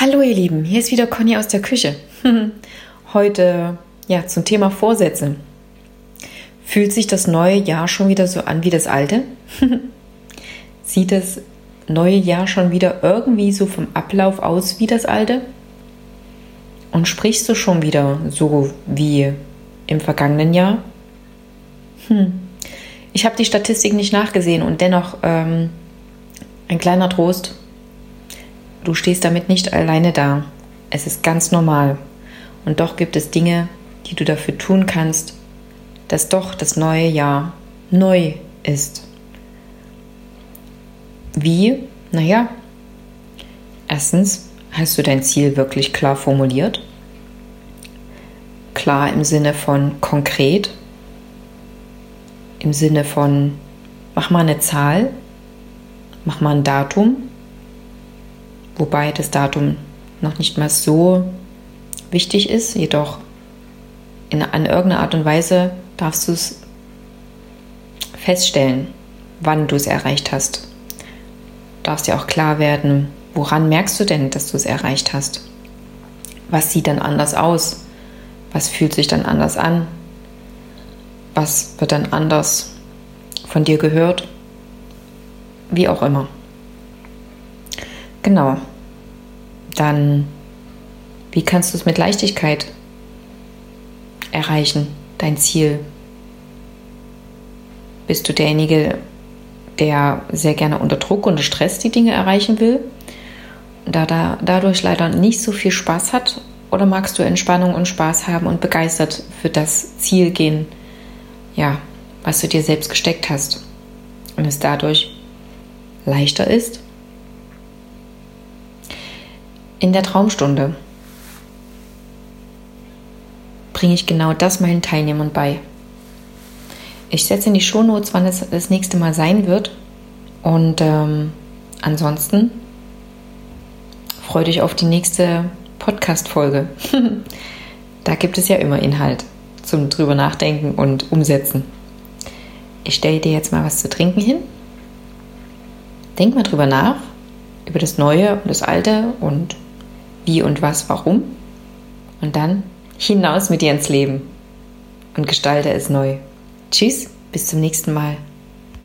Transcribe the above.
Hallo ihr Lieben, hier ist wieder Conny aus der Küche. Heute ja zum Thema Vorsätze. Fühlt sich das neue Jahr schon wieder so an wie das alte? Sieht das neue Jahr schon wieder irgendwie so vom Ablauf aus wie das alte? Und sprichst du schon wieder so wie im vergangenen Jahr? Hm. Ich habe die Statistik nicht nachgesehen und dennoch ähm, ein kleiner Trost. Du stehst damit nicht alleine da. Es ist ganz normal. Und doch gibt es Dinge, die du dafür tun kannst, dass doch das neue Jahr neu ist. Wie? Naja, erstens hast du dein Ziel wirklich klar formuliert. Klar im Sinne von konkret, im Sinne von mach mal eine Zahl, mach mal ein Datum, wobei das Datum noch nicht mal so wichtig ist, jedoch in, an irgendeiner Art und Weise darfst du es feststellen, wann du es erreicht hast. Darfst dir auch klar werden, woran merkst du denn, dass du es erreicht hast? Was sieht dann anders aus? Was fühlt sich dann anders an? Was wird dann anders von dir gehört? Wie auch immer. Genau dann wie kannst du es mit Leichtigkeit erreichen, dein Ziel? Bist du derjenige, der sehr gerne unter Druck, unter Stress die Dinge erreichen will, da, da dadurch leider nicht so viel Spaß hat? Oder magst du Entspannung und Spaß haben und begeistert für das Ziel gehen, ja, was du dir selbst gesteckt hast und es dadurch leichter ist in der Traumstunde bringe ich genau das meinen Teilnehmern bei. Ich setze in die Shownotes, wann es das nächste Mal sein wird. Und ähm, ansonsten freue dich auf die nächste Podcast-Folge. da gibt es ja immer Inhalt zum drüber nachdenken und umsetzen. Ich stelle dir jetzt mal was zu trinken hin. Denk mal drüber nach, über das Neue und das Alte und wie und was, warum. Und dann hinaus mit dir ins Leben und gestalte es neu. Tschüss, bis zum nächsten Mal.